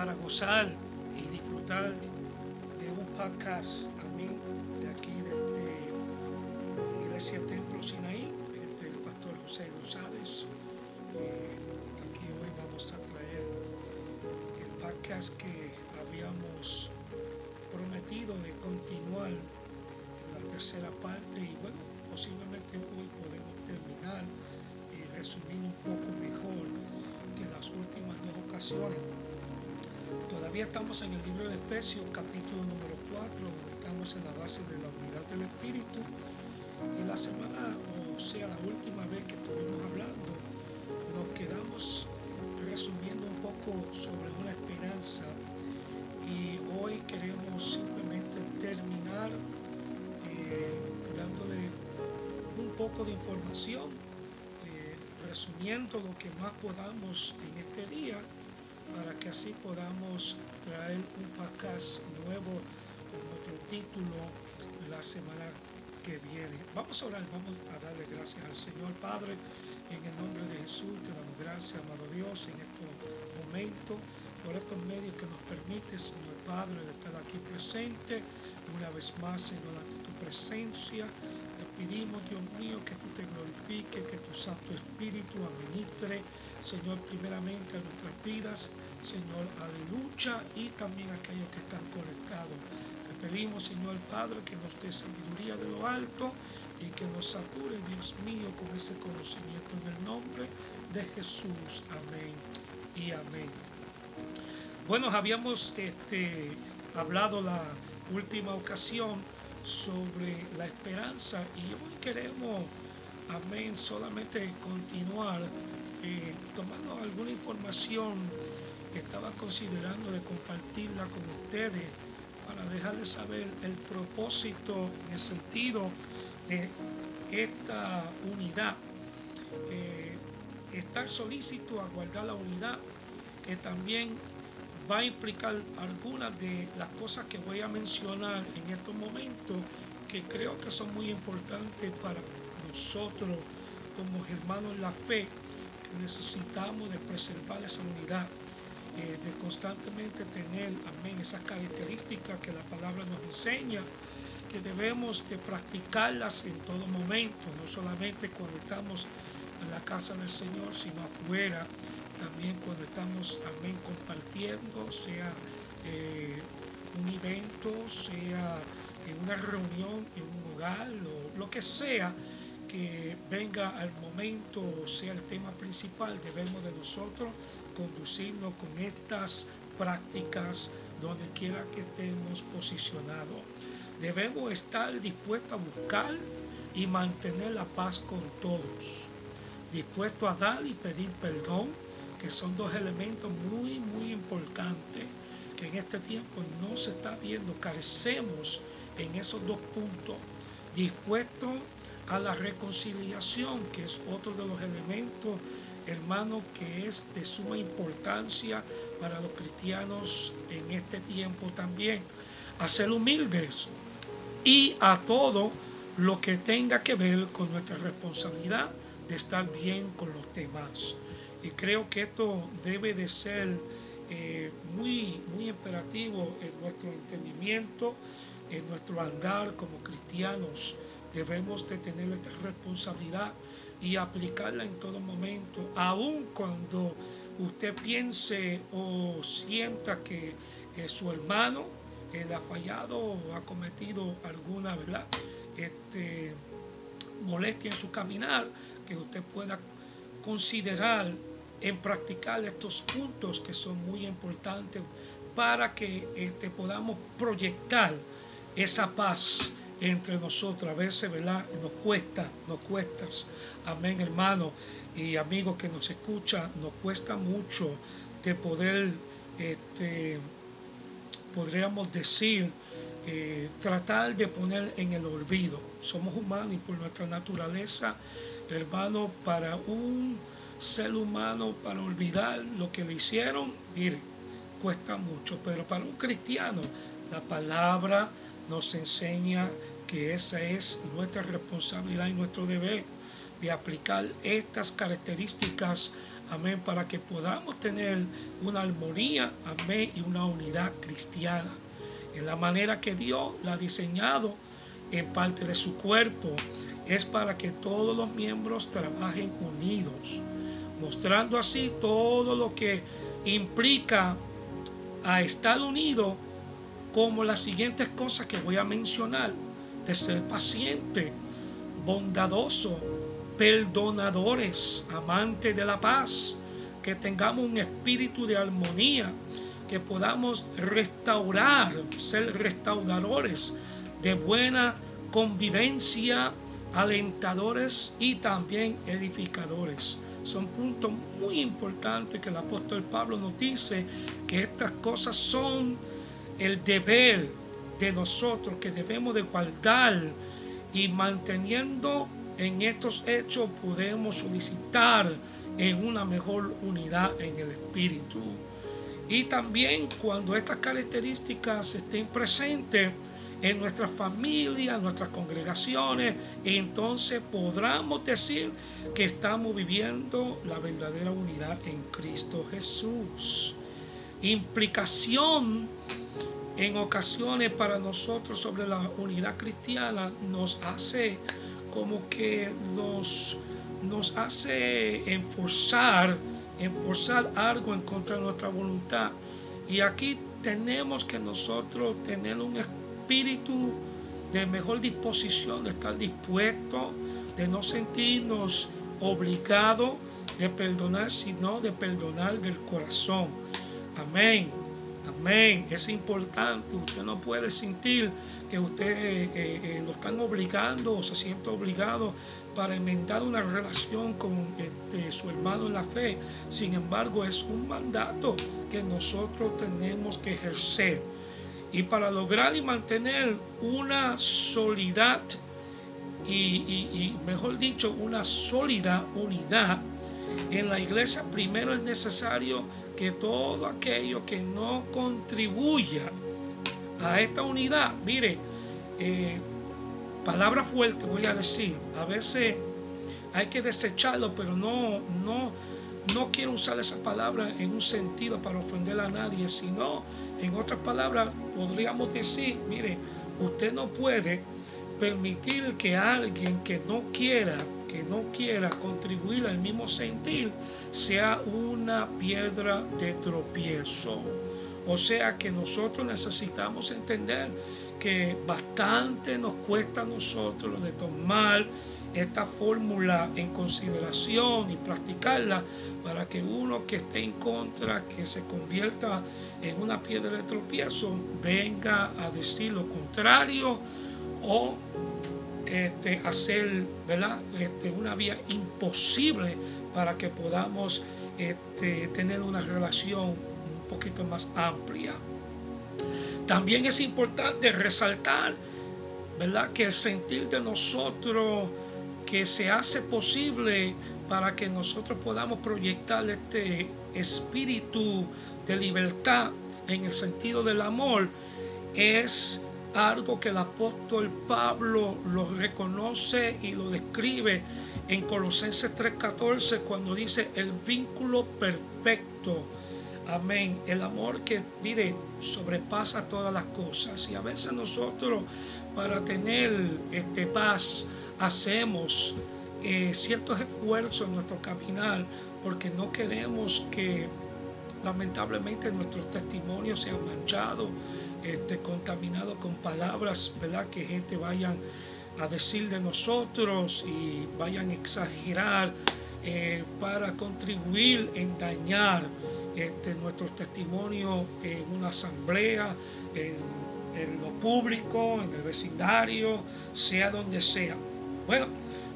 para gozar y disfrutar de un podcast amén de aquí de Iglesia Templo Sinaí, este, el pastor José González. Eh, aquí hoy vamos a traer el podcast que habíamos prometido de continuar la tercera parte y bueno, posiblemente hoy podemos terminar y resumir un poco mejor que las últimas dos ocasiones. Todavía estamos en el libro de Efesios, capítulo número 4, donde estamos en la base de la unidad del Espíritu. Y la semana, o sea, la última vez que estuvimos hablando, nos quedamos resumiendo un poco sobre una esperanza. Y hoy queremos simplemente terminar eh, dándole un poco de información, eh, resumiendo lo que más podamos en este día para que así podamos traer un podcast nuevo con otro título la semana que viene. Vamos a orar, vamos a darle gracias al Señor Padre en el nombre de Jesús. Te damos gracias, amado Dios, en estos momentos, por estos medios que nos permite, Señor Padre, de estar aquí presente una vez más, Señor, ante tu presencia. Pedimos, Dios mío, que tú te glorifiques, que tu Santo Espíritu administre, Señor, primeramente a nuestras vidas Señor, aleluya, y también aquellos que están conectados. Te pedimos, Señor Padre, que nos dé sabiduría de lo alto y que nos sature, Dios mío, con ese conocimiento en el nombre de Jesús. Amén y amén. Bueno, habíamos este, hablado la última ocasión sobre la esperanza y hoy queremos, amén, solamente continuar eh, tomando alguna información estaba considerando de compartirla con ustedes para dejarles saber el propósito en el sentido de esta unidad. Eh, estar solícito a guardar la unidad, que también va a implicar algunas de las cosas que voy a mencionar en estos momentos, que creo que son muy importantes para nosotros como hermanos en la fe, que necesitamos de preservar esa unidad. Eh, de constantemente tener, amén, esas características que la palabra nos enseña, que debemos de practicarlas en todo momento, no solamente cuando estamos en la casa del Señor, sino afuera, también cuando estamos, amén, compartiendo, sea eh, un evento, sea en una reunión, en un hogar, o lo que sea que venga al momento, sea el tema principal, debemos de nosotros conducirnos con estas prácticas donde quiera que estemos posicionados. Debemos estar dispuestos a buscar y mantener la paz con todos. Dispuestos a dar y pedir perdón, que son dos elementos muy, muy importantes que en este tiempo no se está viendo. Carecemos en esos dos puntos. Dispuestos a la reconciliación, que es otro de los elementos hermano, que es de suma importancia para los cristianos en este tiempo también. A ser humildes y a todo lo que tenga que ver con nuestra responsabilidad de estar bien con los demás. Y creo que esto debe de ser eh, muy, muy imperativo en nuestro entendimiento, en nuestro andar como cristianos. Debemos de tener esta responsabilidad y aplicarla en todo momento, aun cuando usted piense o sienta que eh, su hermano ha fallado o ha cometido alguna ¿verdad? Este, molestia en su caminar, que usted pueda considerar en practicar estos puntos que son muy importantes para que este, podamos proyectar esa paz entre nosotros. A veces, ¿verdad? Nos cuesta, nos cuesta. Amén, hermano y amigos que nos escuchan, nos cuesta mucho de poder, este, podríamos decir, eh, tratar de poner en el olvido. Somos humanos y por nuestra naturaleza, hermano, para un ser humano, para olvidar lo que le hicieron, mire, cuesta mucho. Pero para un cristiano, la palabra nos enseña que esa es nuestra responsabilidad y nuestro deber de aplicar estas características amén, para que podamos tener una armonía, amén, y una unidad cristiana, en la manera que Dios la ha diseñado en parte de su cuerpo, es para que todos los miembros trabajen unidos, mostrando así todo lo que implica a estar unido, como las siguientes cosas que voy a mencionar, de ser paciente, bondadoso, perdonadores, amantes de la paz, que tengamos un espíritu de armonía, que podamos restaurar, ser restauradores de buena convivencia, alentadores y también edificadores. Son puntos muy importantes que el apóstol Pablo nos dice que estas cosas son el deber de nosotros que debemos de guardar y manteniendo en estos hechos podemos solicitar en una mejor unidad en el espíritu. Y también cuando estas características estén presentes en nuestra familia, en nuestras congregaciones, entonces podremos decir que estamos viviendo la verdadera unidad en Cristo Jesús. Implicación en ocasiones para nosotros sobre la unidad cristiana nos hace como que nos, nos hace enforzar, enforzar algo en contra de nuestra voluntad. Y aquí tenemos que nosotros tener un espíritu de mejor disposición, de estar dispuesto, de no sentirnos obligados de perdonar, sino de perdonar del corazón. Amén. Amén. Es importante. Usted no puede sentir que usted eh, eh, lo están obligando o se siente obligado para enmendar una relación con este, su hermano en la fe. Sin embargo, es un mandato que nosotros tenemos que ejercer. Y para lograr y mantener una solidad y, y mejor dicho, una sólida unidad en la iglesia, primero es necesario que todo aquello que no contribuya a esta unidad, mire, eh, palabra fuerte voy a decir, a veces hay que desecharlo, pero no, no, no quiero usar esa palabra en un sentido para ofender a nadie, sino en otras palabras podríamos decir, mire, usted no puede permitir que alguien que no quiera que no quiera contribuir al mismo sentir sea una piedra de tropiezo. O sea que nosotros necesitamos entender que bastante nos cuesta a nosotros de tomar esta fórmula en consideración y practicarla para que uno que esté en contra, que se convierta en una piedra de tropiezo, venga a decir lo contrario o este, hacer ¿verdad? Este, una vía imposible para que podamos este, tener una relación un poquito más amplia. También es importante resaltar ¿verdad? que el sentir de nosotros que se hace posible para que nosotros podamos proyectar este espíritu de libertad en el sentido del amor es algo que el apóstol Pablo lo reconoce y lo describe en Colosenses 3:14 cuando dice el vínculo perfecto. Amén. El amor que, mire, sobrepasa todas las cosas. Y a veces nosotros para tener este paz hacemos eh, ciertos esfuerzos en nuestro caminar porque no queremos que lamentablemente nuestros testimonios sean manchados este, contaminado con palabras, ¿verdad? Que gente vayan a decir de nosotros y vayan a exagerar eh, para contribuir en dañar este, nuestro testimonio en una asamblea, en, lo público, en el vecindario, sea donde sea. Bueno,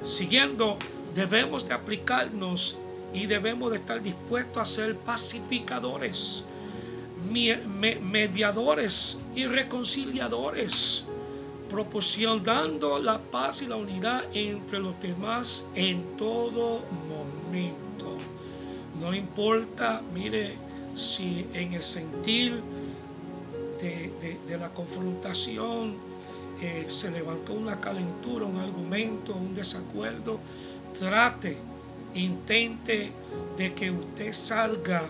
siguiendo, debemos de aplicarnos y debemos de estar dispuestos a ser pacificadores mediadores y reconciliadores, proporcionando la paz y la unidad entre los demás en todo momento. No importa, mire, si en el sentir de, la confrontación eh, se levantó una calentura, un argumento, un desacuerdo, trate intente de que usted salga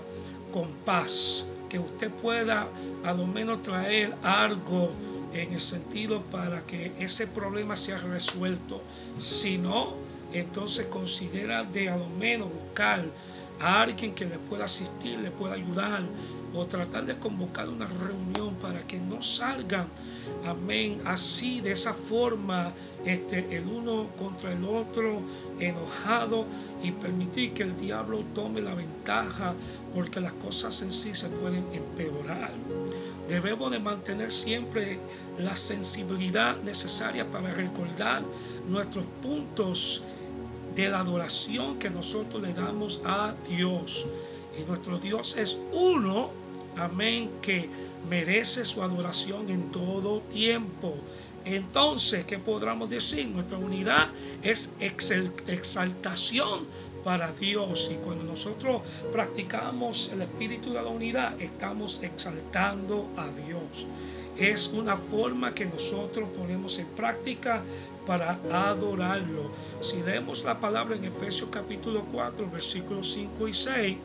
con paz, que usted pueda a lo menos traer algo en el sentido para que ese problema sea resuelto. Si no, entonces considera de a lo menos buscar a alguien que le pueda asistir, le pueda ayudar o tratar de convocar una reunión para que no salgan, amén, así de esa forma, este, el uno contra el otro, enojado y permitir que el diablo tome la ventaja porque las cosas en sí se pueden empeorar. Debemos de mantener siempre la sensibilidad necesaria para recordar nuestros puntos de la adoración que nosotros le damos a Dios. Y nuestro Dios es uno, amén, que merece su adoración en todo tiempo. Entonces, ¿qué podríamos decir? Nuestra unidad es exaltación para Dios. Y cuando nosotros practicamos el espíritu de la unidad, estamos exaltando a Dios. Es una forma que nosotros ponemos en práctica para adorarlo. Si leemos la palabra en Efesios capítulo 4, versículos 5 y 6,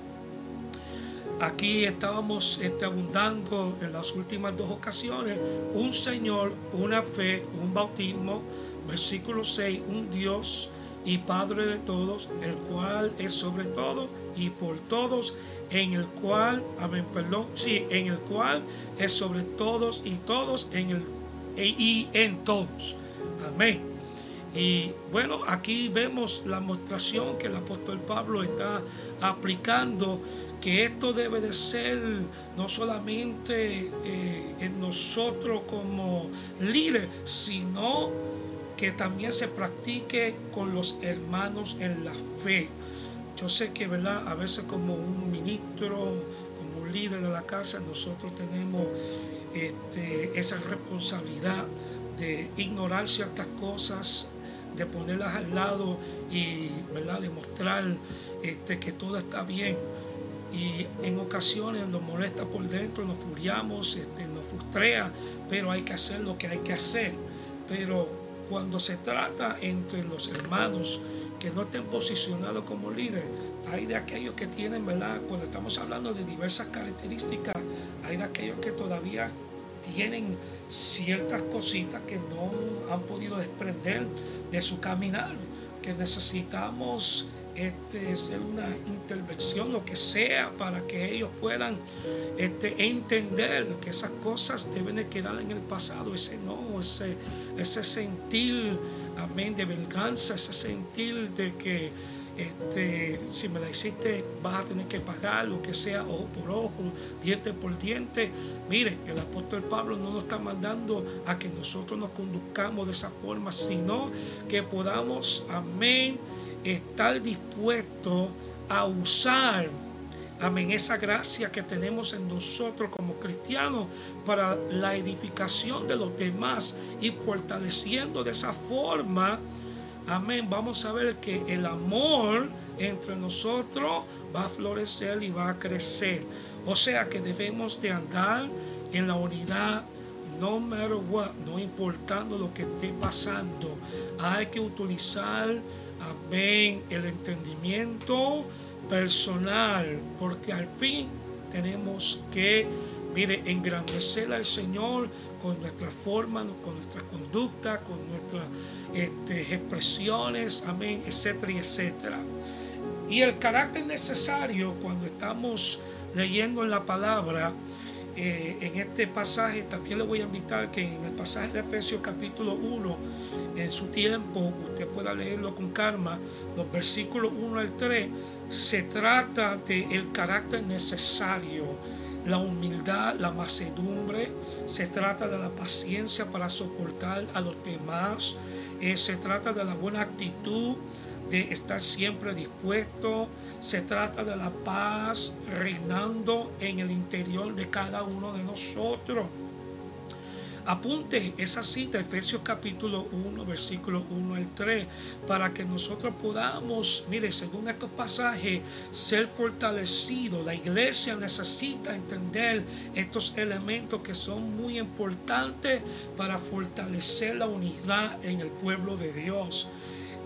aquí estábamos este, abundando en las últimas dos ocasiones, un Señor, una fe, un bautismo, versículo 6, un Dios y Padre de todos, el cual es sobre todo y por todos, en el cual, amén, perdón, sí, en el cual es sobre todos y todos, en el y en todos. Amén. Y bueno, aquí vemos la mostración que el apóstol Pablo está aplicando, que esto debe de ser no solamente eh, en nosotros como líderes, sino que también se practique con los hermanos en la fe. Yo sé que, ¿verdad? A veces como un ministro, como un líder de la casa, nosotros tenemos este, esa responsabilidad de ignorar ciertas cosas de ponerlas al lado y ¿verdad? demostrar este, que todo está bien. Y en ocasiones nos molesta por dentro, nos furiamos, este, nos frustrea, pero hay que hacer lo que hay que hacer. Pero cuando se trata entre los hermanos que no estén posicionados como líderes, hay de aquellos que tienen, ¿verdad? Cuando estamos hablando de diversas características, hay de aquellos que todavía tienen ciertas cositas que no han podido desprender de su caminar, que necesitamos este, hacer una intervención, lo que sea, para que ellos puedan este, entender que esas cosas deben de quedar en el pasado, ese no, ese, ese sentir, amén, de venganza, ese sentir de que este, si me la hiciste vas a tener que pagar lo que sea ojo por ojo, diente por diente. Mire, el apóstol Pablo no nos está mandando a que nosotros nos conduzcamos de esa forma, sino que podamos, amén, estar dispuestos a usar, amén, esa gracia que tenemos en nosotros como cristianos para la edificación de los demás y fortaleciendo de esa forma amén, vamos a ver que el amor entre nosotros va a florecer y va a crecer. O sea que debemos de andar en la unidad, no matter what, no importando lo que esté pasando. Hay que utilizar, amén, el entendimiento personal, porque al fin tenemos que, mire, engrandecer al Señor con nuestra forma, con nuestra conducta, con nuestras este, expresiones, amén, etcétera, etcétera. Y el carácter necesario cuando estamos leyendo en la palabra, eh, en este pasaje, también le voy a invitar que en el pasaje de Efesios capítulo 1, en su tiempo, usted pueda leerlo con calma, los versículos 1 al 3, se trata del el carácter necesario la humildad, la macedumbre, se trata de la paciencia para soportar a los demás, eh, se trata de la buena actitud, de estar siempre dispuesto, se trata de la paz reinando en el interior de cada uno de nosotros. Apunte esa cita, Efesios capítulo 1, versículo 1 al 3, para que nosotros podamos, mire, según estos pasajes, ser fortalecidos. La iglesia necesita entender estos elementos que son muy importantes para fortalecer la unidad en el pueblo de Dios.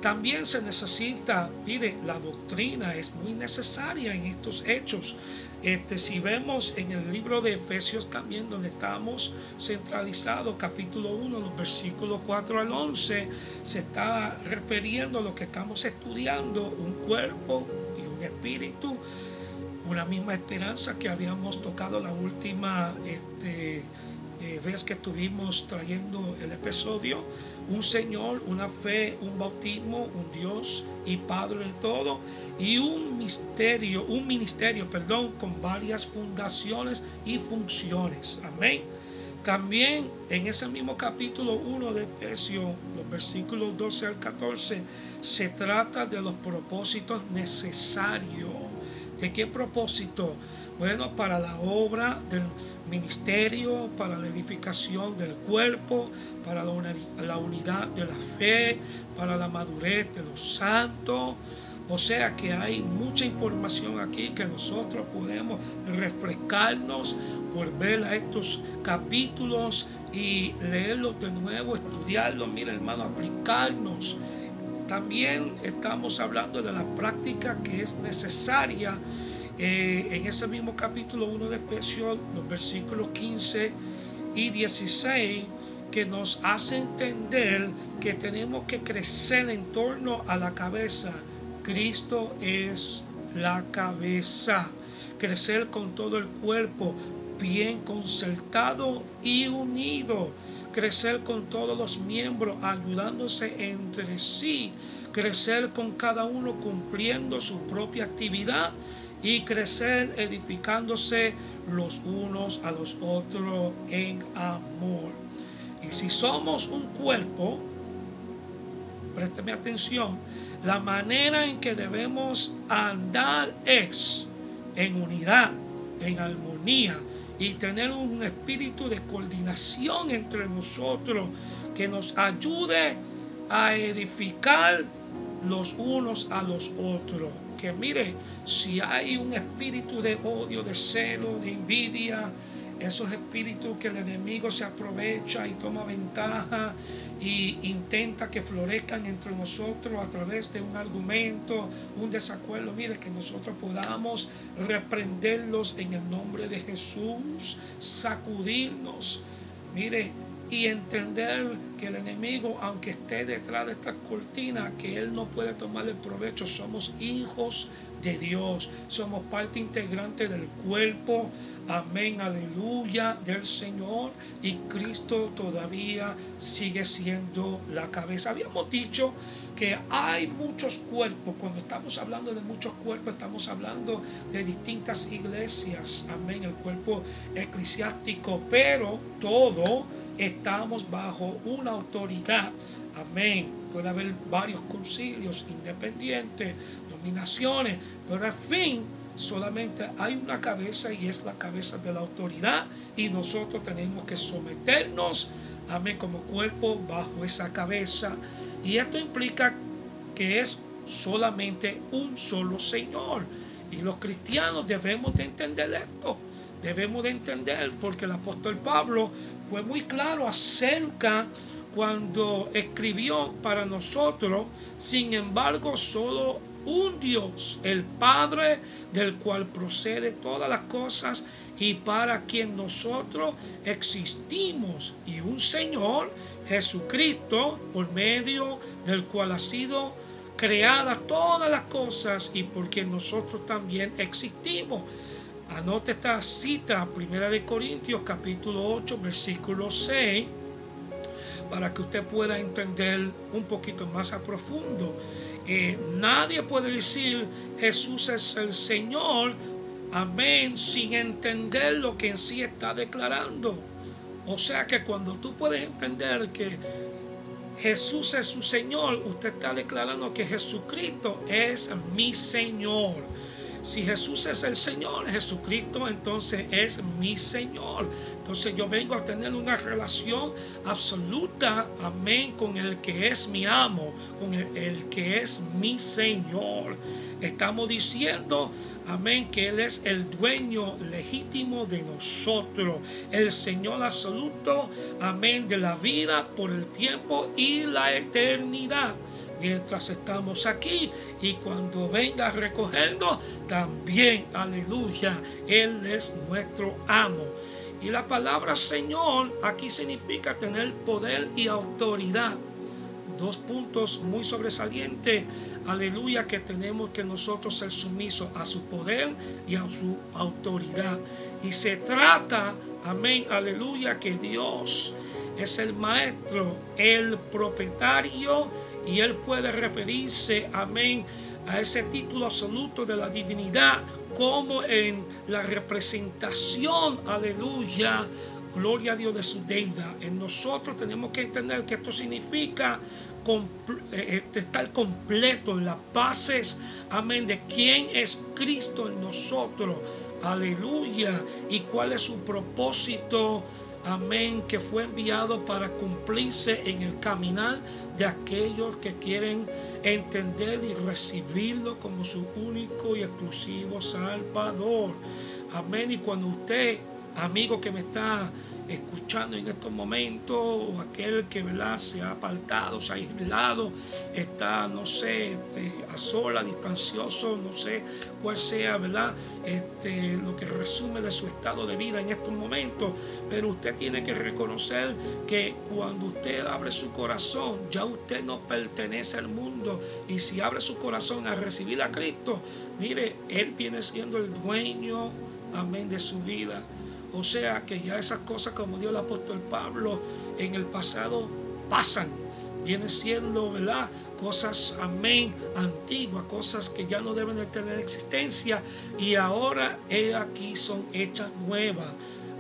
También se necesita, mire, la doctrina es muy necesaria en estos hechos. Este, si vemos en el libro de Efesios también, donde estamos centralizados, capítulo 1, los versículos 4 al 11, se está refiriendo a lo que estamos estudiando, un cuerpo y un espíritu, una misma esperanza que habíamos tocado la última este, eh, vez que estuvimos trayendo el episodio un Señor, una fe, un bautismo, un Dios y Padre de todo, y un misterio, un ministerio, perdón, con varias fundaciones y funciones. Amén. También en ese mismo capítulo 1 de Efesios, los versículos 12 al 14, se trata de los propósitos necesarios. ¿De qué propósito? Bueno, para la obra del ministerio, para la edificación del cuerpo, para la unidad de la fe, para la madurez de los santos. O sea que hay mucha información aquí que nosotros podemos refrescarnos, volver a estos capítulos y leerlos de nuevo, estudiarlos, mira hermano, aplicarnos. También estamos hablando de la práctica que es necesaria eh, en ese mismo capítulo 1 de Efesios, los versículos 15 y 16, que nos hace entender que tenemos que crecer en torno a la cabeza. Cristo es la cabeza. Crecer con todo el cuerpo, bien concertado y unido. Crecer con todos los miembros, ayudándose entre sí. Crecer con cada uno cumpliendo su propia actividad y crecer edificándose los unos a los otros en amor. Y si somos un cuerpo, présteme atención, la manera en que debemos andar es en unidad, en armonía y tener un espíritu de coordinación entre nosotros que nos ayude a edificar los unos a los otros que mire, si hay un espíritu de odio, de celo, de envidia, esos espíritus que el enemigo se aprovecha y toma ventaja y intenta que florezcan entre nosotros a través de un argumento, un desacuerdo, mire, que nosotros podamos reprenderlos en el nombre de Jesús, sacudirnos. Mire, y entender que el enemigo, aunque esté detrás de esta cortina, que él no puede tomar el provecho, somos hijos de Dios, somos parte integrante del cuerpo, amén, aleluya, del Señor, y Cristo todavía sigue siendo la cabeza. Habíamos dicho que hay muchos cuerpos, cuando estamos hablando de muchos cuerpos, estamos hablando de distintas iglesias, amén, el cuerpo eclesiástico, pero todo estamos bajo una autoridad. Amén. Puede haber varios concilios independientes, dominaciones, pero al fin solamente hay una cabeza y es la cabeza de la autoridad y nosotros tenemos que someternos, amén, como cuerpo bajo esa cabeza. Y esto implica que es solamente un solo Señor. Y los cristianos debemos de entender esto. Debemos de entender porque el apóstol Pablo fue muy claro acerca cuando escribió para nosotros, sin embargo, solo un Dios, el Padre del cual procede todas las cosas y para quien nosotros existimos, y un Señor, Jesucristo, por medio del cual ha sido creada todas las cosas y por quien nosotros también existimos. Anote esta cita, Primera de Corintios, capítulo 8, versículo 6, para que usted pueda entender un poquito más a profundo. Eh, nadie puede decir Jesús es el Señor, amén, sin entender lo que en sí está declarando. O sea que cuando tú puedes entender que Jesús es su Señor, usted está declarando que Jesucristo es mi Señor. Si Jesús es el Señor, Jesucristo entonces es mi Señor. Entonces yo vengo a tener una relación absoluta, amén, con el que es mi amo, con el, que es mi Señor. Estamos diciendo, amén, que Él es el dueño legítimo de nosotros, el Señor absoluto, amén, de la vida por el tiempo y la eternidad. Mientras estamos aquí y cuando venga a recogernos, también, aleluya, Él es nuestro amo. Y la palabra Señor aquí significa tener poder y autoridad. Dos puntos muy sobresalientes, aleluya, que tenemos que nosotros ser sumisos a su poder y a su autoridad. Y se trata, amén, aleluya, que Dios es el maestro, el propietario y él puede referirse, amén, a ese título absoluto de la divinidad como en la representación, aleluya, gloria a Dios de su deidad. En nosotros tenemos que entender que esto significa eh, eh, estar completo en las bases, amén, de quién es Cristo en nosotros, aleluya, y cuál es su propósito amén, que fue enviado para cumplirse en el caminar de aquellos que quieren entender y recibirlo como su único y exclusivo Salvador. Amén. Y cuando usted, amigo que me está escuchando en estos momentos, o aquel que ¿verdad? se ha apartado, se ha aislado, está, no sé, este, a sola, distancioso, no sé cuál sea ¿verdad? Este, lo que resume de su estado de vida en estos momentos, pero usted tiene que reconocer que cuando usted abre su corazón, ya usted no pertenece al mundo, y si abre su corazón a recibir a Cristo, mire, Él viene siendo el dueño, amén, de su vida o sea que ya esas cosas, como dijo el apóstol Pablo, en el pasado pasan. Vienen siendo, ¿verdad? Cosas, amén, antiguas, cosas que ya no deben de tener existencia y ahora he aquí son hechas nuevas.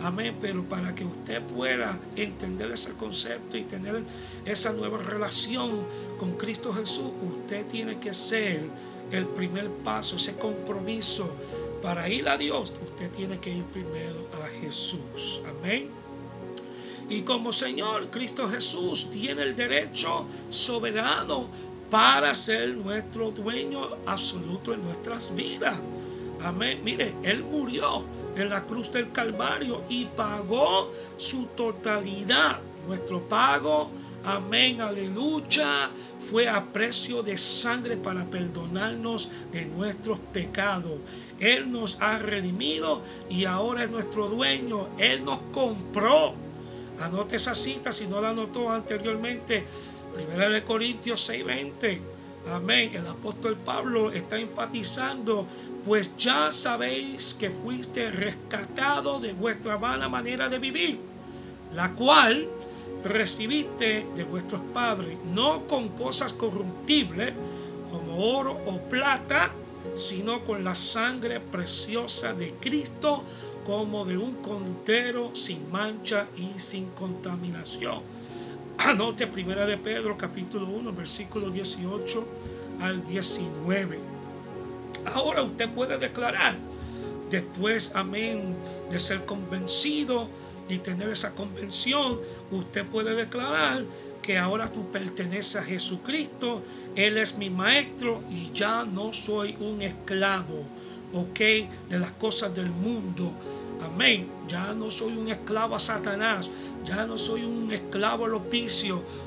Amén, pero para que usted pueda entender ese concepto y tener esa nueva relación con Cristo Jesús, usted tiene que ser el primer paso, ese compromiso para ir a Dios, usted tiene que ir primero a Jesús. Amén. Y como Señor, Cristo Jesús tiene el derecho soberano para ser nuestro dueño absoluto en nuestras vidas. Amén. Mire, Él murió en la cruz del Calvario y pagó su totalidad. Nuestro pago, amén, aleluya, fue a precio de sangre para perdonarnos de nuestros pecados. Él nos ha redimido y ahora es nuestro dueño. Él nos compró. Anote esa cita si no la anotó anteriormente. Primera de Corintios 6:20. Amén. El apóstol Pablo está enfatizando, pues ya sabéis que fuiste rescatado de vuestra vana manera de vivir, la cual recibiste de vuestros padres, no con cosas corruptibles como oro o plata, sino con la sangre preciosa de Cristo como de un cordero sin mancha y sin contaminación. Anote primera de Pedro capítulo 1 versículo 18 al 19. Ahora usted puede declarar, después, amén, de ser convencido y tener esa convención, usted puede declarar que ahora tú perteneces a Jesucristo, Él es mi maestro y ya no soy un esclavo, ¿ok? De las cosas del mundo. Amén. Ya no soy un esclavo a Satanás. Ya no soy un esclavo a los.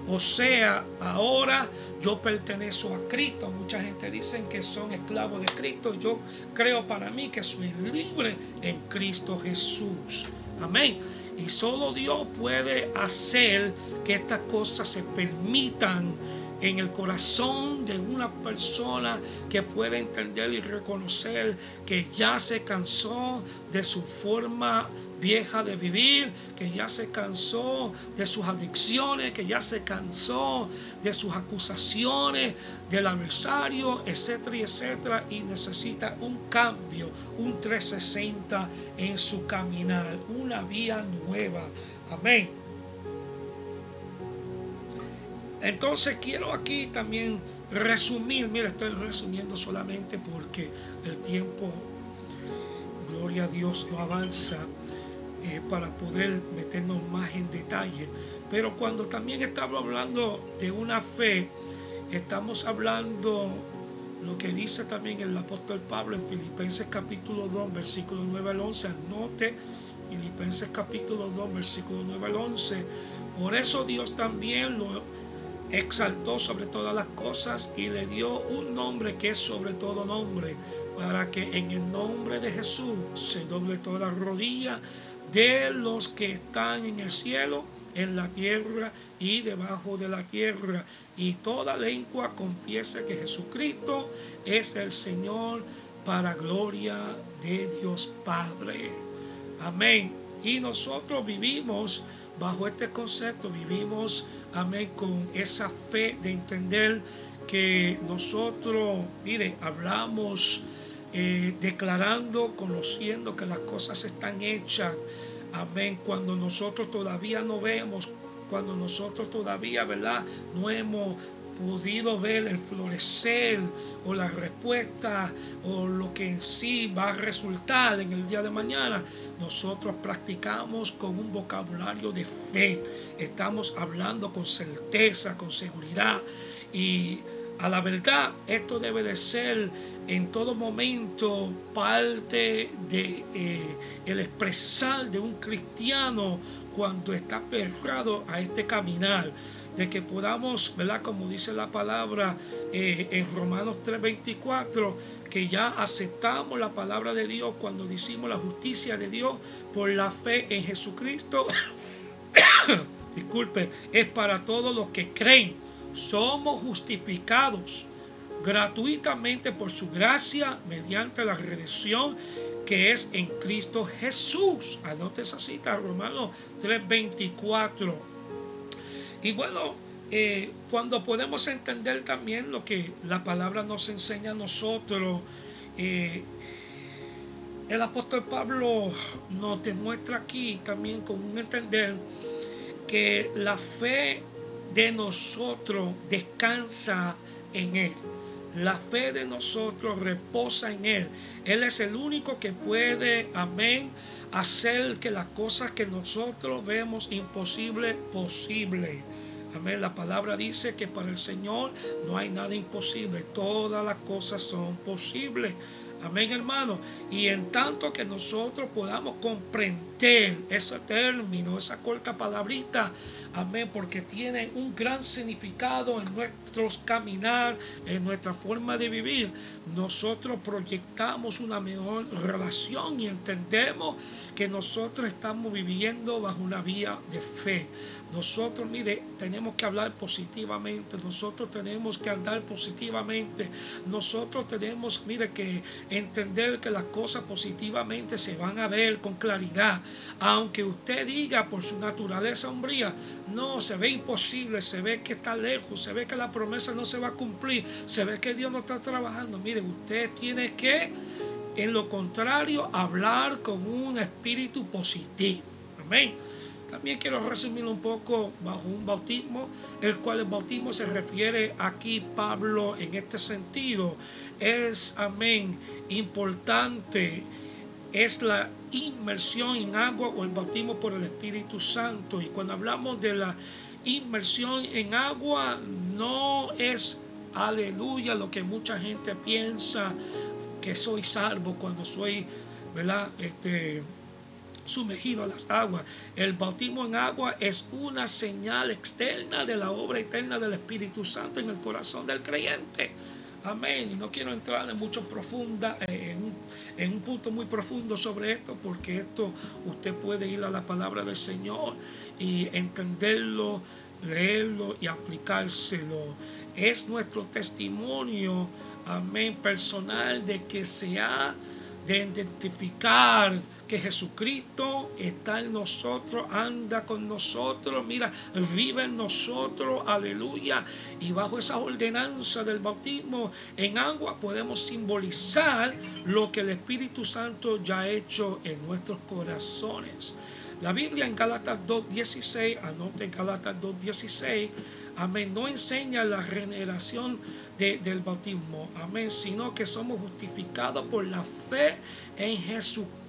O sea, ahora yo pertenezco a Cristo. Mucha gente dice que son esclavos de Cristo. Yo creo para mí que soy libre en Cristo Jesús. Amén. Y solo Dios puede hacer que estas cosas se permitan en el corazón de una persona que puede entender y reconocer que ya se cansó de su forma vieja de vivir, que ya se cansó de sus adicciones, que ya se cansó de sus acusaciones del adversario, etcétera, etcétera, y necesita un cambio, un 360 en su caminar, una vía nueva. Amén. Entonces quiero aquí también resumir, mira, estoy resumiendo solamente porque el tiempo, gloria a Dios, no avanza eh, para poder meternos más en detalle. Pero cuando también estamos hablando de una fe, estamos hablando lo que dice también el apóstol Pablo en Filipenses capítulo 2, versículo 9 al 11. Anote Filipenses capítulo 2, versículo 9 al 11. Por eso Dios también lo exaltó sobre todas las cosas y le dio un nombre que es sobre todo nombre, para que en el nombre de Jesús se doble toda rodilla de los que están en el cielo, en la tierra y debajo de la tierra, y toda lengua confiese que Jesucristo es el Señor para gloria de Dios Padre. Amén. Y nosotros vivimos bajo este concepto, vivimos, amén, con esa fe de entender que nosotros, mire, hablamos eh, declarando, conociendo que las cosas están hechas. Amén. Cuando nosotros todavía no vemos, cuando nosotros todavía, ¿verdad? No hemos podido ver el florecer o la respuesta o lo que en sí va a resultar en el día de mañana, nosotros practicamos con un vocabulario de fe. Estamos hablando con certeza, con seguridad y a la verdad esto debe de ser en todo momento parte de eh, el expresar de un cristiano cuando está perrado a este caminar de que podamos, ¿verdad? Como dice la palabra eh, en Romanos 3:24, que ya aceptamos la palabra de Dios cuando decimos la justicia de Dios por la fe en Jesucristo. Disculpe, es para todos los que creen. Somos justificados gratuitamente por su gracia mediante la redención que es en Cristo Jesús. Anote esa cita, Romanos 3:24. Y bueno, eh, cuando podemos entender también lo que la palabra nos enseña a nosotros, eh, el apóstol Pablo nos demuestra aquí también con un entender que la fe de nosotros descansa en Él. La fe de nosotros reposa en Él. Él es el único que puede, amén, hacer que las cosas que nosotros vemos imposible, posible. Amén. La palabra dice que para el Señor no hay nada imposible. Todas las cosas son posibles. Amén, hermano. Y en tanto que nosotros podamos comprender ese término, esa corta palabrita, amén, porque tiene un gran significado en nuestros caminar, en nuestra forma de vivir, nosotros proyectamos una mejor relación y entendemos que nosotros estamos viviendo bajo una vía de fe. Nosotros, mire, tenemos que hablar positivamente, nosotros tenemos que andar positivamente, nosotros tenemos, mire, que entender que las cosas positivamente se van a ver con claridad. Aunque usted diga por su naturaleza hombría, no, se ve imposible, se ve que está lejos, se ve que la promesa no se va a cumplir, se ve que Dios no está trabajando. Mire, usted tiene que, en lo contrario, hablar con un espíritu positivo. Amén. También quiero resumirlo un poco bajo un bautismo, el cual el bautismo se refiere aquí Pablo en este sentido. Es, amén, importante, es la inmersión en agua o el bautismo por el Espíritu Santo. Y cuando hablamos de la inmersión en agua, no es aleluya lo que mucha gente piensa que soy salvo cuando soy, ¿verdad? Este, sumergido a las aguas. El bautismo en agua es una señal externa de la obra eterna del Espíritu Santo en el corazón del creyente. Amén. Y no quiero entrar en mucho profunda, en un, en un punto muy profundo sobre esto, porque esto usted puede ir a la palabra del Señor y entenderlo, leerlo y aplicárselo. Es nuestro testimonio, amén, personal de que se ha de identificar que Jesucristo está en nosotros, anda con nosotros, mira, vive en nosotros, aleluya. Y bajo esa ordenanza del bautismo en agua podemos simbolizar lo que el Espíritu Santo ya ha hecho en nuestros corazones. La Biblia en Gálatas 2.16, anote en Gálatas 2.16, amén, no enseña la regeneración del bautismo, amén, sino que somos justificados por la fe en Jesucristo.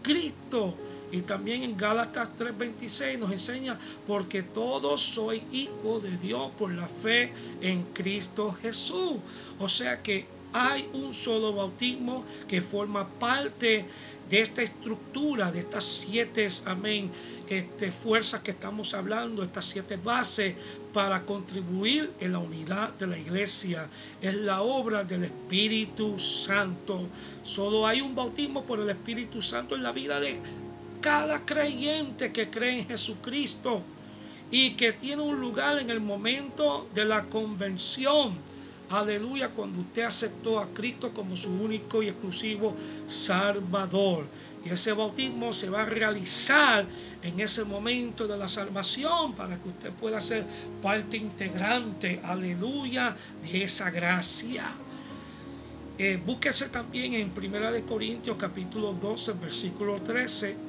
Y también en Gálatas 3:26 nos enseña, porque todos soy hijo de Dios por la fe en Cristo Jesús. O sea que hay un solo bautismo que forma parte de esta estructura, de estas siete, amén, este, fuerzas que estamos hablando, estas siete bases para contribuir en la unidad de la iglesia. Es la obra del Espíritu Santo. Solo hay un bautismo por el Espíritu Santo en la vida de cada creyente que cree en Jesucristo y que tiene un lugar en el momento de la convención. Aleluya, cuando usted aceptó a Cristo como su único y exclusivo Salvador. Y ese bautismo se va a realizar en ese momento de la salvación para que usted pueda ser parte integrante, aleluya, de esa gracia. Eh, búsquese también en 1 Corintios capítulo 12, versículo 13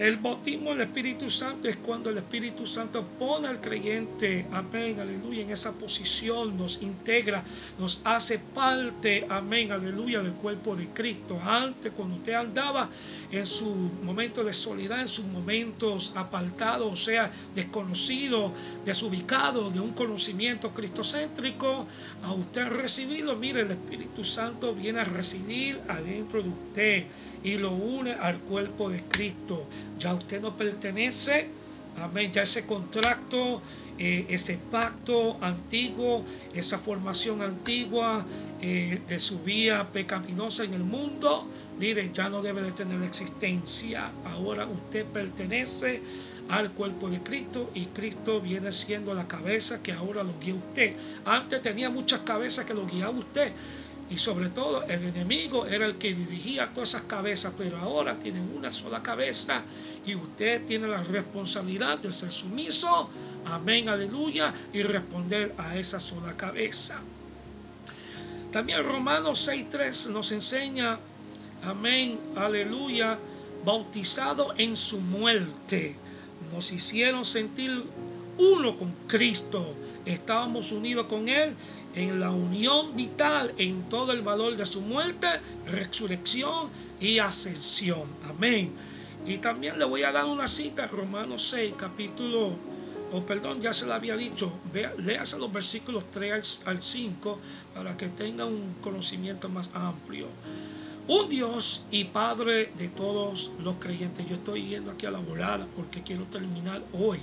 el bautismo del Espíritu Santo es cuando el Espíritu Santo pone al creyente, amén, aleluya, en esa posición, nos integra, nos hace parte, amén, aleluya, del cuerpo de Cristo. Antes, cuando usted andaba en su momento de soledad, en sus momentos apartados, o sea, desconocido, desubicado de un conocimiento cristocéntrico, a usted recibido, mire, el Espíritu Santo viene a residir adentro de usted y lo une al cuerpo de Cristo. Ya usted no pertenece, amén, ya ese contrato, eh, ese pacto antiguo, esa formación antigua eh, de su vía pecaminosa en el mundo, mire, ya no debe de tener existencia. Ahora usted pertenece al cuerpo de Cristo y Cristo viene siendo la cabeza que ahora lo guía usted. Antes tenía muchas cabezas que lo guiaba usted. Y sobre todo el enemigo era el que dirigía todas esas cabezas, pero ahora tienen una sola cabeza y usted tiene la responsabilidad de ser sumiso, amén, aleluya, y responder a esa sola cabeza. También Romanos 6.3 nos enseña, amén, aleluya, bautizado en su muerte. Nos hicieron sentir uno con Cristo. Estábamos unidos con Él en la unión vital en todo el valor de su muerte, resurrección y ascensión. Amén. Y también le voy a dar una cita, Romanos 6, capítulo, o perdón, ya se lo había dicho, léase los versículos 3 al 5 para que tenga un conocimiento más amplio. Un Dios y Padre de todos los creyentes. Yo estoy yendo aquí a la volada porque quiero terminar hoy.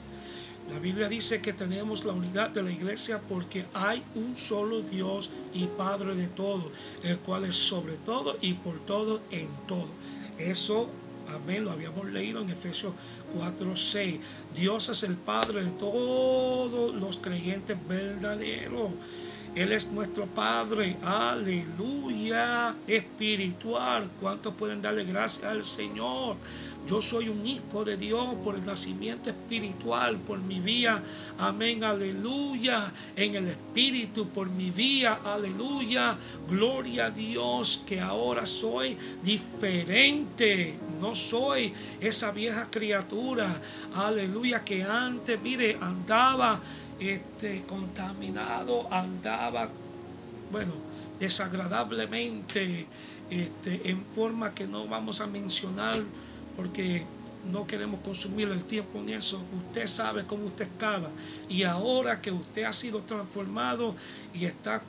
La Biblia dice que tenemos la unidad de la iglesia porque hay un solo Dios y Padre de todo, el cual es sobre todo y por todo en todo. Eso, amén, lo habíamos leído en Efesios 4, 6. Dios es el Padre de todos los creyentes verdaderos. Él es nuestro Padre, aleluya, espiritual. ¿Cuántos pueden darle gracias al Señor? Yo soy un hijo de Dios por el nacimiento espiritual, por mi vía. Amén, aleluya. En el espíritu, por mi vía, aleluya. Gloria a Dios que ahora soy diferente. No soy esa vieja criatura, aleluya, que antes, mire, andaba este, contaminado, andaba, bueno, desagradablemente, este, en forma que no vamos a mencionar porque no queremos consumir el tiempo en eso. Usted sabe cómo usted estaba. Y ahora que usted ha sido transformado y está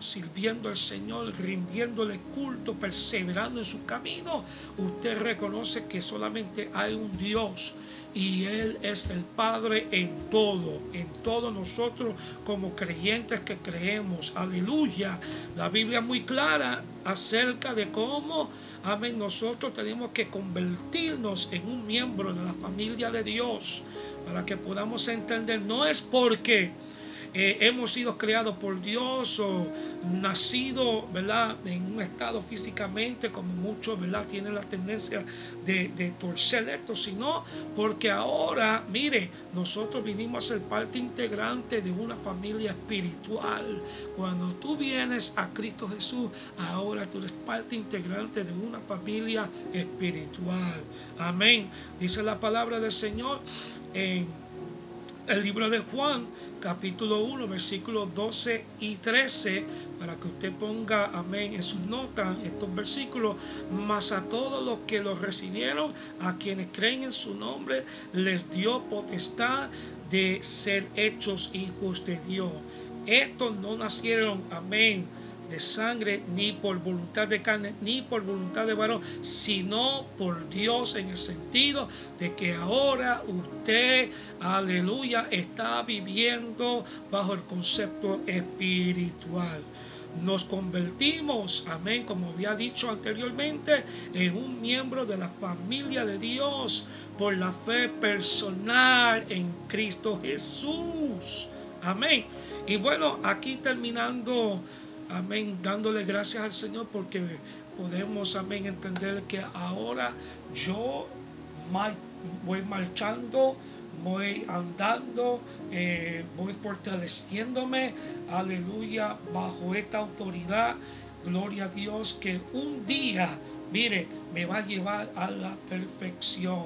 sirviendo al Señor, rindiéndole culto, perseverando en su camino, usted reconoce que solamente hay un Dios y Él es el Padre en todo, en todos nosotros como creyentes que creemos. Aleluya. La Biblia es muy clara acerca de cómo Amén. Nosotros tenemos que convertirnos en un miembro de la familia de Dios para que podamos entender. No es porque eh, hemos sido creados por Dios o nacido, ¿verdad? En un estado físicamente, como muchos, ¿verdad? Tienen la tendencia de, de torcer esto, sino porque ahora, mire, nosotros vinimos a ser parte integrante de una familia espiritual. Cuando tú vienes a Cristo Jesús, ahora tú eres parte integrante de una familia espiritual. Amén. Dice la palabra del Señor el libro de Juan, capítulo 1, versículos 12 y 13, para que usted ponga, amén, en sus notas estos versículos, mas a todos los que los recibieron, a quienes creen en su nombre, les dio potestad de ser hechos hijos de Dios. Estos no nacieron, amén, de sangre, ni por voluntad de carne, ni por voluntad de varón, sino por Dios en el sentido de que ahora usted, aleluya, está viviendo bajo el concepto espiritual nos convertimos, amén, como había dicho anteriormente, en un miembro de la familia de Dios por la fe personal en Cristo Jesús. Amén. Y bueno, aquí terminando, amén, dándole gracias al Señor porque podemos, amén, entender que ahora yo voy marchando voy andando, eh, voy fortaleciéndome, aleluya, bajo esta autoridad. Gloria a Dios que un día, mire, me va a llevar a la perfección.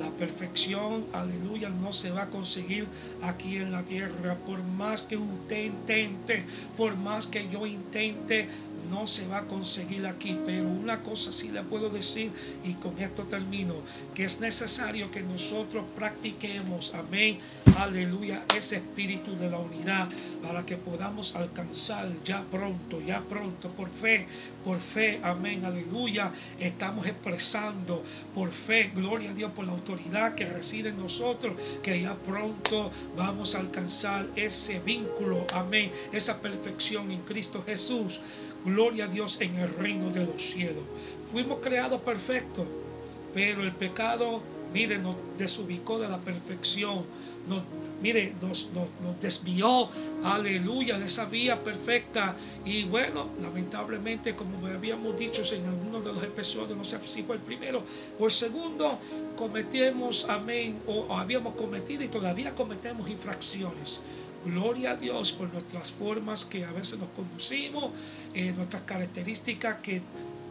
La perfección, aleluya, no se va a conseguir aquí en la tierra. Por más que usted intente, por más que yo intente, no se va a conseguir aquí, pero una cosa sí le puedo decir y con esto termino, que es necesario que nosotros practiquemos, amén, aleluya, ese espíritu de la unidad para que podamos alcanzar ya pronto, ya pronto, por fe, por fe, amén, aleluya, estamos expresando por fe, gloria a Dios por la autoridad que reside en nosotros, que ya pronto vamos a alcanzar ese vínculo, amén, esa perfección en Cristo Jesús. Gloria a Dios en el reino de los cielos. Fuimos creados perfectos, pero el pecado, mire, nos desubicó de la perfección. Nos, mire, nos, desvió, aleluya, de esa vía perfecta. Y bueno, lamentablemente, como habíamos dicho en algunos de los episodios, no sé si fue el primero o el segundo, cometimos, amén, o habíamos cometido y todavía cometemos infracciones. Gloria a Dios por nuestras formas que a veces nos conducimos, eh, nuestras características que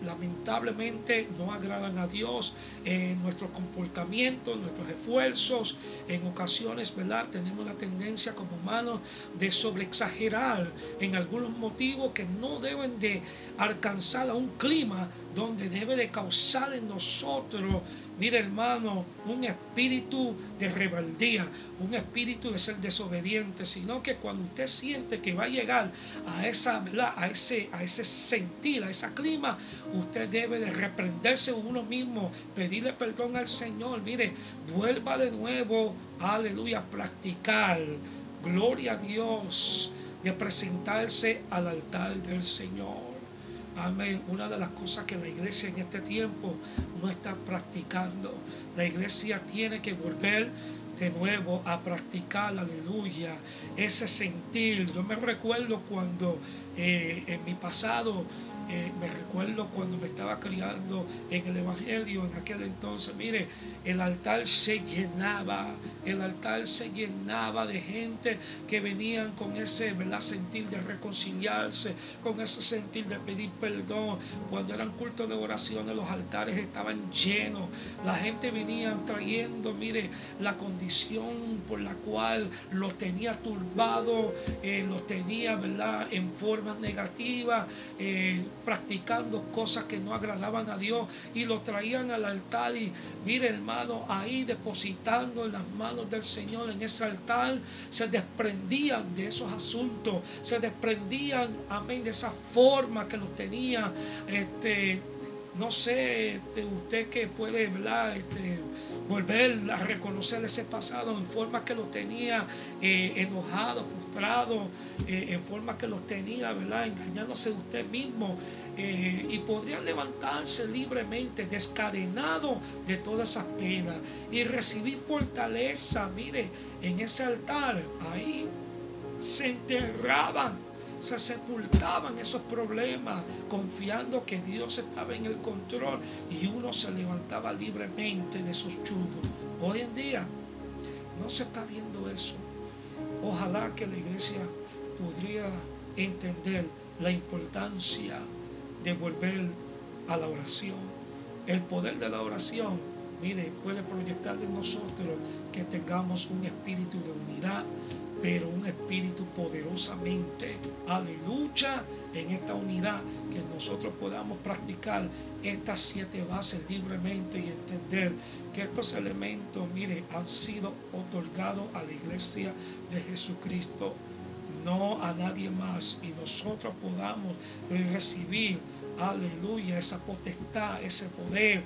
lamentablemente no agradan a Dios en nuestro comportamiento, en nuestros esfuerzos. En ocasiones, ¿verdad? Tenemos la tendencia como humanos de sobreexagerar en algunos motivos que no deben de alcanzar a un clima donde debe de causar en nosotros Mire hermano, un espíritu de rebeldía, un espíritu de ser desobediente, sino que cuando usted siente que va a llegar a esa, A ese, a ese sentir, a ese clima, usted debe de reprenderse uno mismo, pedirle perdón al Señor. Mire, vuelva de nuevo, aleluya, practicar. Gloria a Dios de presentarse al altar del Señor. Amén. Una de las cosas que la iglesia en este tiempo no está practicando. La iglesia tiene que volver de nuevo a practicar, aleluya, ese sentir. Yo me recuerdo cuando eh, en mi pasado eh, me recuerdo cuando me estaba criando en el Evangelio en aquel entonces, mire, el altar se llenaba, el altar se llenaba de gente que venían con ese ¿verdad? sentir de reconciliarse, con ese sentir de pedir perdón. Cuando eran cultos de oraciones, los altares estaban llenos, la gente venía trayendo, mire, la condición por la cual lo tenía turbado, eh, lo tenía, ¿verdad?, en formas negativas. Eh, practicando cosas que no agradaban a Dios y lo traían al altar y mire hermano, ahí depositando en las manos del Señor en ese altar, se desprendían de esos asuntos, se desprendían, amén, de esa forma que lo tenía, este, no sé, este, usted que puede, ¿verdad? Este, volver a reconocer ese pasado en forma que lo tenía eh, enojado, eh, en forma que lo tenía, ¿verdad? Engañándose usted mismo. Eh, y podrían levantarse libremente, descadenado de todas esas penas y recibir fortaleza. Mire, en ese altar, ahí se enterraban se sepultaban esos problemas confiando que Dios estaba en el control y uno se levantaba libremente de esos chugos. Hoy en día no se está viendo eso. Ojalá que la iglesia podría entender la importancia de volver a la oración. El poder de la oración, mire, puede proyectar en nosotros que tengamos un espíritu de unidad, pero un espíritu poderosamente, aleluya, en esta unidad, que nosotros podamos practicar estas siete bases libremente y entender que estos elementos, mire, han sido otorgados a la iglesia de Jesucristo. No a nadie más, y nosotros podamos recibir, aleluya, esa potestad, ese poder,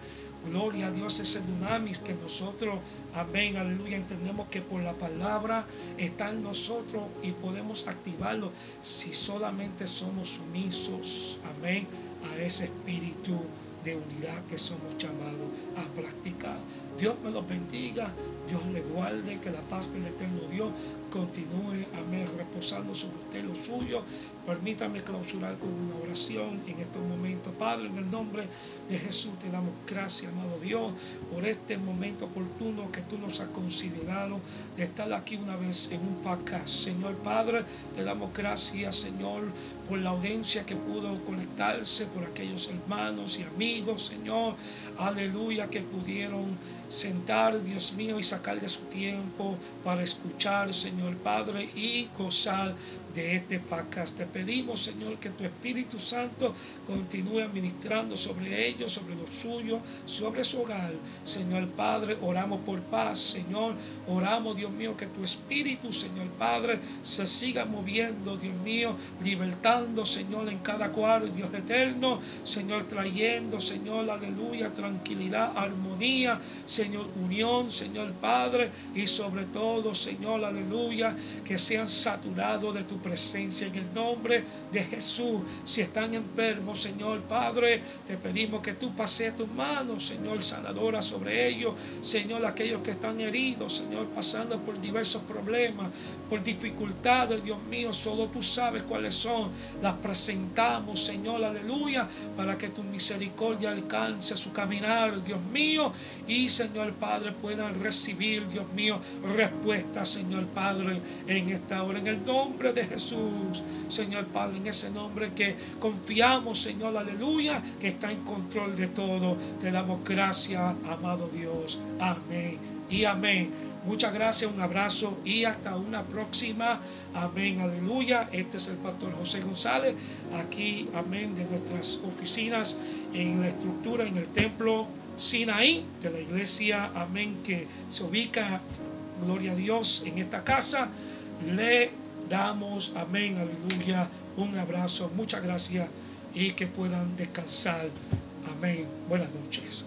gloria a Dios, ese dunamis que nosotros, amén, aleluya, entendemos que por la palabra está en nosotros y podemos activarlo si solamente somos sumisos, amén, a ese espíritu de unidad que somos llamados a practicar. Dios me los bendiga, Dios le guarde, que la paz del eterno Dios continúe, amén, reposando sobre usted lo suyo. Permítame clausurar con una oración en estos momentos. Padre, en el nombre de Jesús te damos gracias, amado Dios, por este momento oportuno que tú nos has considerado de estar aquí una vez en un podcast. Señor Padre, te damos gracias, Señor, por la audiencia que pudo conectarse, por aquellos hermanos y amigos, Señor, aleluya, que pudieron sentar, Dios mío, y sacar de su tiempo para escuchar, Señor Padre, y gozar de este podcast. Te pedimos, Señor, que tu Espíritu Santo continúe administrando sobre ellos, sobre lo suyo, sobre su hogar. Señor Padre, oramos por paz, Señor. Oramos, Dios mío, que tu Espíritu, Señor Padre, se siga moviendo, Dios mío, libertando, Señor, en cada cual, Dios eterno, Señor, trayendo, Señor, aleluya, tranquilidad, armonía, Señor, unión, Señor Padre, y sobre todo, Señor, aleluya, que sean saturados de tu presencia en el nombre de Jesús. Si están enfermos, Señor Padre, te pedimos que tú pases tus manos, Señor, sanadora sobre ellos. Señor, aquellos que están heridos, Señor, pasando por diversos problemas, por dificultades, Dios mío, solo tú sabes cuáles son. Las presentamos, Señor, aleluya, para que tu misericordia alcance su caminar, Dios mío, y Señor Padre puedan recibir, Dios mío, respuesta, Señor Padre, en esta hora, en el nombre de Jesús. Jesús, Señor Padre, en ese nombre que confiamos, Señor, aleluya, que está en control de todo. Te damos gracias, amado Dios. Amén y amén. Muchas gracias, un abrazo y hasta una próxima. Amén, aleluya. Este es el pastor José González, aquí, amén, de nuestras oficinas en la estructura, en el templo Sinaí, de la iglesia, amén, que se ubica, gloria a Dios, en esta casa. Le damos, amén, aleluya, un abrazo, muchas gracias y que puedan descansar. Amén. Buenas noches.